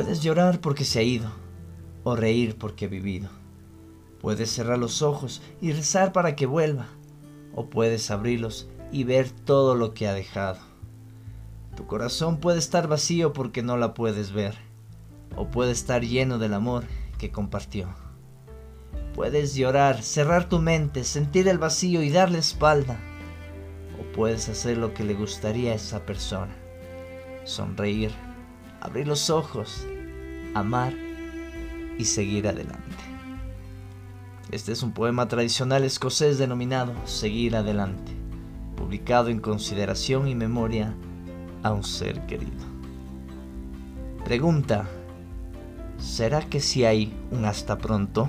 Puedes llorar porque se ha ido o reír porque ha vivido. Puedes cerrar los ojos y rezar para que vuelva o puedes abrirlos y ver todo lo que ha dejado. Tu corazón puede estar vacío porque no la puedes ver o puede estar lleno del amor que compartió. Puedes llorar, cerrar tu mente, sentir el vacío y darle espalda. O puedes hacer lo que le gustaría a esa persona. Sonreír, abrir los ojos, amar y seguir adelante. Este es un poema tradicional escocés denominado Seguir adelante, publicado en consideración y memoria a un ser querido. Pregunta, ¿será que si hay un hasta pronto?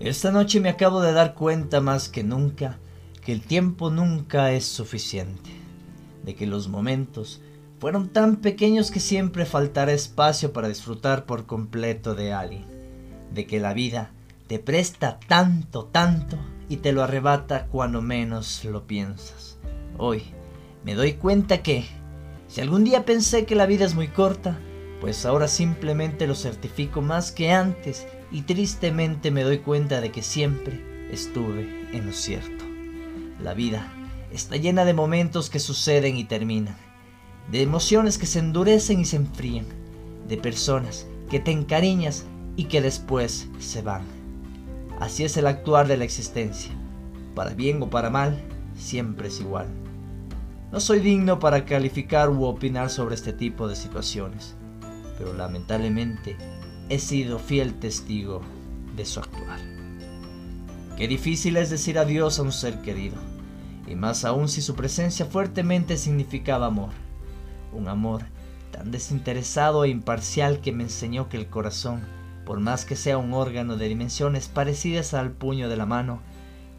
Esta noche me acabo de dar cuenta más que nunca que el tiempo nunca es suficiente, de que los momentos fueron tan pequeños que siempre faltará espacio para disfrutar por completo de alguien, de que la vida te presta tanto, tanto y te lo arrebata cuando menos lo piensas. Hoy me doy cuenta que, si algún día pensé que la vida es muy corta, pues ahora simplemente lo certifico más que antes y tristemente me doy cuenta de que siempre estuve en lo cierto. La vida está llena de momentos que suceden y terminan, de emociones que se endurecen y se enfrían, de personas que te encariñas y que después se van. Así es el actuar de la existencia. Para bien o para mal, siempre es igual. No soy digno para calificar u opinar sobre este tipo de situaciones, pero lamentablemente he sido fiel testigo de su actuar. Qué difícil es decir adiós a un ser querido, y más aún si su presencia fuertemente significaba amor, un amor tan desinteresado e imparcial que me enseñó que el corazón, por más que sea un órgano de dimensiones parecidas al puño de la mano,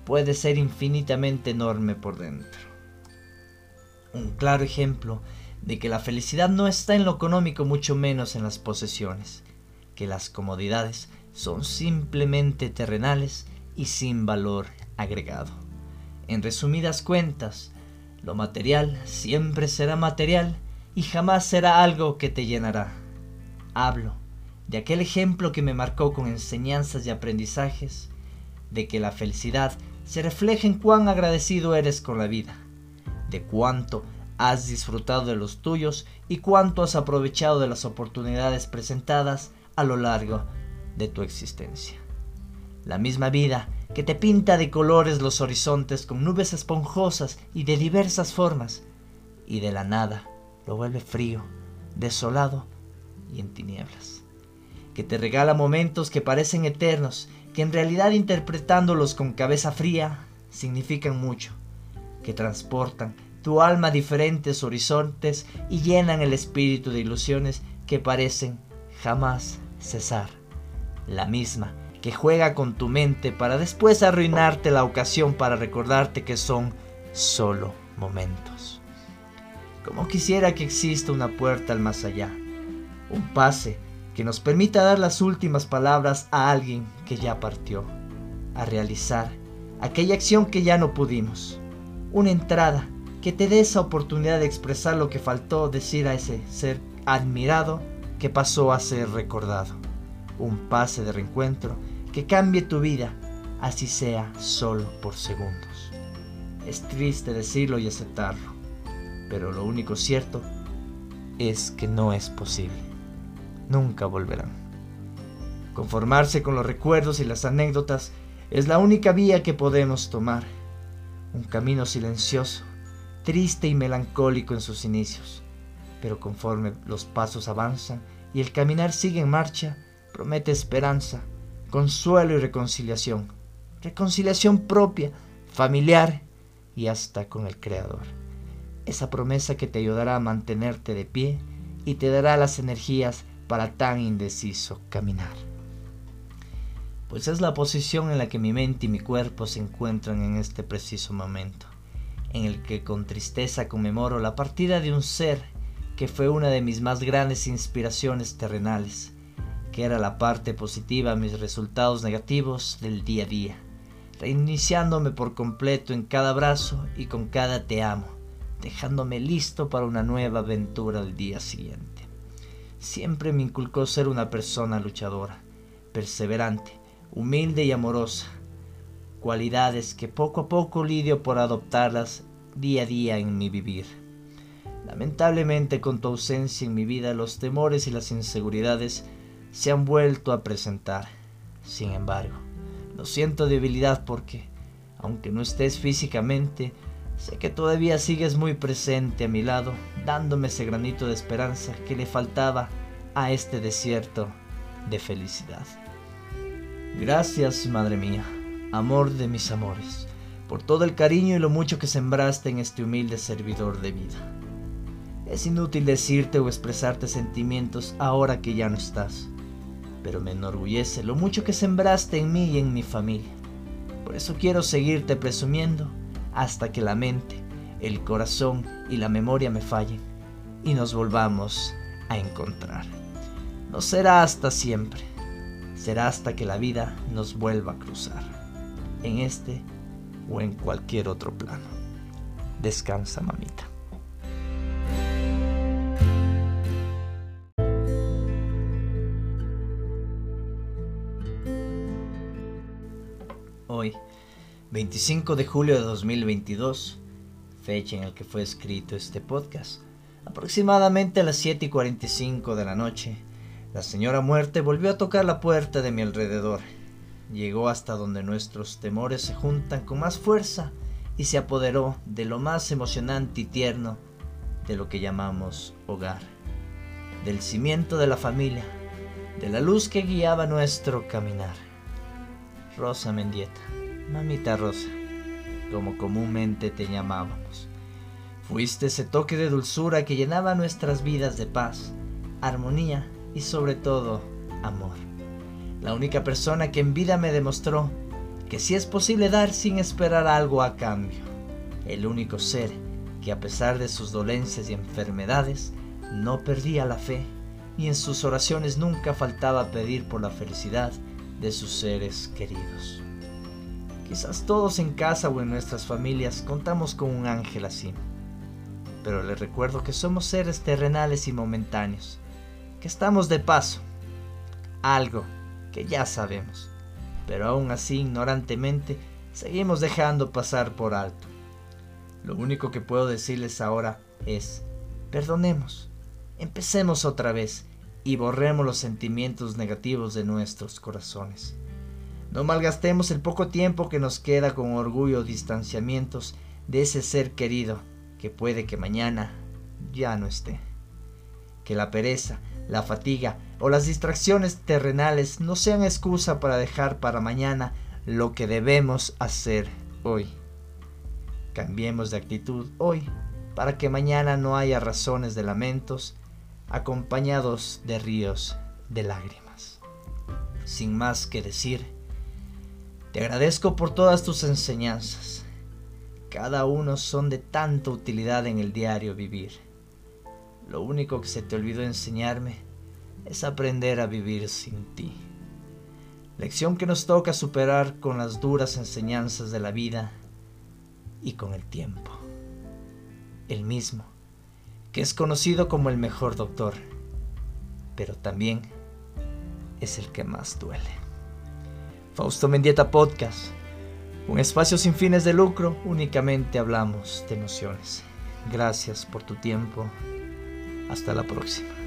puede ser infinitamente enorme por dentro. Un claro ejemplo de que la felicidad no está en lo económico, mucho menos en las posesiones, que las comodidades son simplemente terrenales y sin valor agregado. En resumidas cuentas, lo material siempre será material y jamás será algo que te llenará. Hablo de aquel ejemplo que me marcó con enseñanzas y aprendizajes, de que la felicidad se refleja en cuán agradecido eres con la vida, de cuánto has disfrutado de los tuyos y cuánto has aprovechado de las oportunidades presentadas a lo largo de tu existencia. La misma vida que te pinta de colores los horizontes con nubes esponjosas y de diversas formas, y de la nada lo vuelve frío, desolado y en tinieblas. Que te regala momentos que parecen eternos, que en realidad interpretándolos con cabeza fría significan mucho, que transportan tu alma a diferentes horizontes y llenan el espíritu de ilusiones que parecen jamás cesar. La misma que juega con tu mente para después arruinarte la ocasión para recordarte que son solo momentos. Como quisiera que exista una puerta al más allá, un pase que nos permita dar las últimas palabras a alguien que ya partió, a realizar aquella acción que ya no pudimos, una entrada que te dé esa oportunidad de expresar lo que faltó decir a ese ser admirado que pasó a ser recordado. Un pase de reencuentro que cambie tu vida, así sea solo por segundos. Es triste decirlo y aceptarlo, pero lo único cierto es que no es posible. Nunca volverán. Conformarse con los recuerdos y las anécdotas es la única vía que podemos tomar. Un camino silencioso, triste y melancólico en sus inicios pero conforme los pasos avanzan y el caminar sigue en marcha, promete esperanza, consuelo y reconciliación. Reconciliación propia, familiar y hasta con el Creador. Esa promesa que te ayudará a mantenerte de pie y te dará las energías para tan indeciso caminar. Pues es la posición en la que mi mente y mi cuerpo se encuentran en este preciso momento, en el que con tristeza conmemoro la partida de un ser que fue una de mis más grandes inspiraciones terrenales, que era la parte positiva a mis resultados negativos del día a día, reiniciándome por completo en cada abrazo y con cada te amo, dejándome listo para una nueva aventura al día siguiente. Siempre me inculcó ser una persona luchadora, perseverante, humilde y amorosa, cualidades que poco a poco lidio por adoptarlas día a día en mi vivir. Lamentablemente con tu ausencia en mi vida los temores y las inseguridades se han vuelto a presentar. Sin embargo, no siento debilidad porque, aunque no estés físicamente, sé que todavía sigues muy presente a mi lado, dándome ese granito de esperanza que le faltaba a este desierto de felicidad. Gracias, Madre mía, amor de mis amores, por todo el cariño y lo mucho que sembraste en este humilde servidor de vida. Es inútil decirte o expresarte sentimientos ahora que ya no estás, pero me enorgullece lo mucho que sembraste en mí y en mi familia. Por eso quiero seguirte presumiendo hasta que la mente, el corazón y la memoria me fallen y nos volvamos a encontrar. No será hasta siempre, será hasta que la vida nos vuelva a cruzar, en este o en cualquier otro plano. Descansa, mamita. 25 de julio de 2022, fecha en la que fue escrito este podcast, aproximadamente a las 7 y 45 de la noche, la señora muerte volvió a tocar la puerta de mi alrededor. Llegó hasta donde nuestros temores se juntan con más fuerza y se apoderó de lo más emocionante y tierno de lo que llamamos hogar, del cimiento de la familia, de la luz que guiaba nuestro caminar. Rosa Mendieta, mamita Rosa, como comúnmente te llamábamos. Fuiste ese toque de dulzura que llenaba nuestras vidas de paz, armonía y sobre todo amor. La única persona que en vida me demostró que sí es posible dar sin esperar algo a cambio. El único ser que a pesar de sus dolencias y enfermedades no perdía la fe y en sus oraciones nunca faltaba pedir por la felicidad de sus seres queridos. Quizás todos en casa o en nuestras familias contamos con un ángel así, pero les recuerdo que somos seres terrenales y momentáneos que estamos de paso. Algo que ya sabemos, pero aún así ignorantemente seguimos dejando pasar por alto. Lo único que puedo decirles ahora es, perdonemos, empecemos otra vez y borremos los sentimientos negativos de nuestros corazones. No malgastemos el poco tiempo que nos queda con orgullo distanciamientos de ese ser querido que puede que mañana ya no esté. Que la pereza, la fatiga o las distracciones terrenales no sean excusa para dejar para mañana lo que debemos hacer hoy. Cambiemos de actitud hoy para que mañana no haya razones de lamentos acompañados de ríos de lágrimas. Sin más que decir, te agradezco por todas tus enseñanzas. Cada uno son de tanta utilidad en el diario vivir lo único que se te olvidó enseñarme es aprender a vivir sin ti. Lección que nos toca superar con las duras enseñanzas de la vida y con el tiempo. El mismo, que es conocido como el mejor doctor, pero también es el que más duele. Fausto Mendieta Podcast, un espacio sin fines de lucro, únicamente hablamos de emociones. Gracias por tu tiempo hasta la próxima.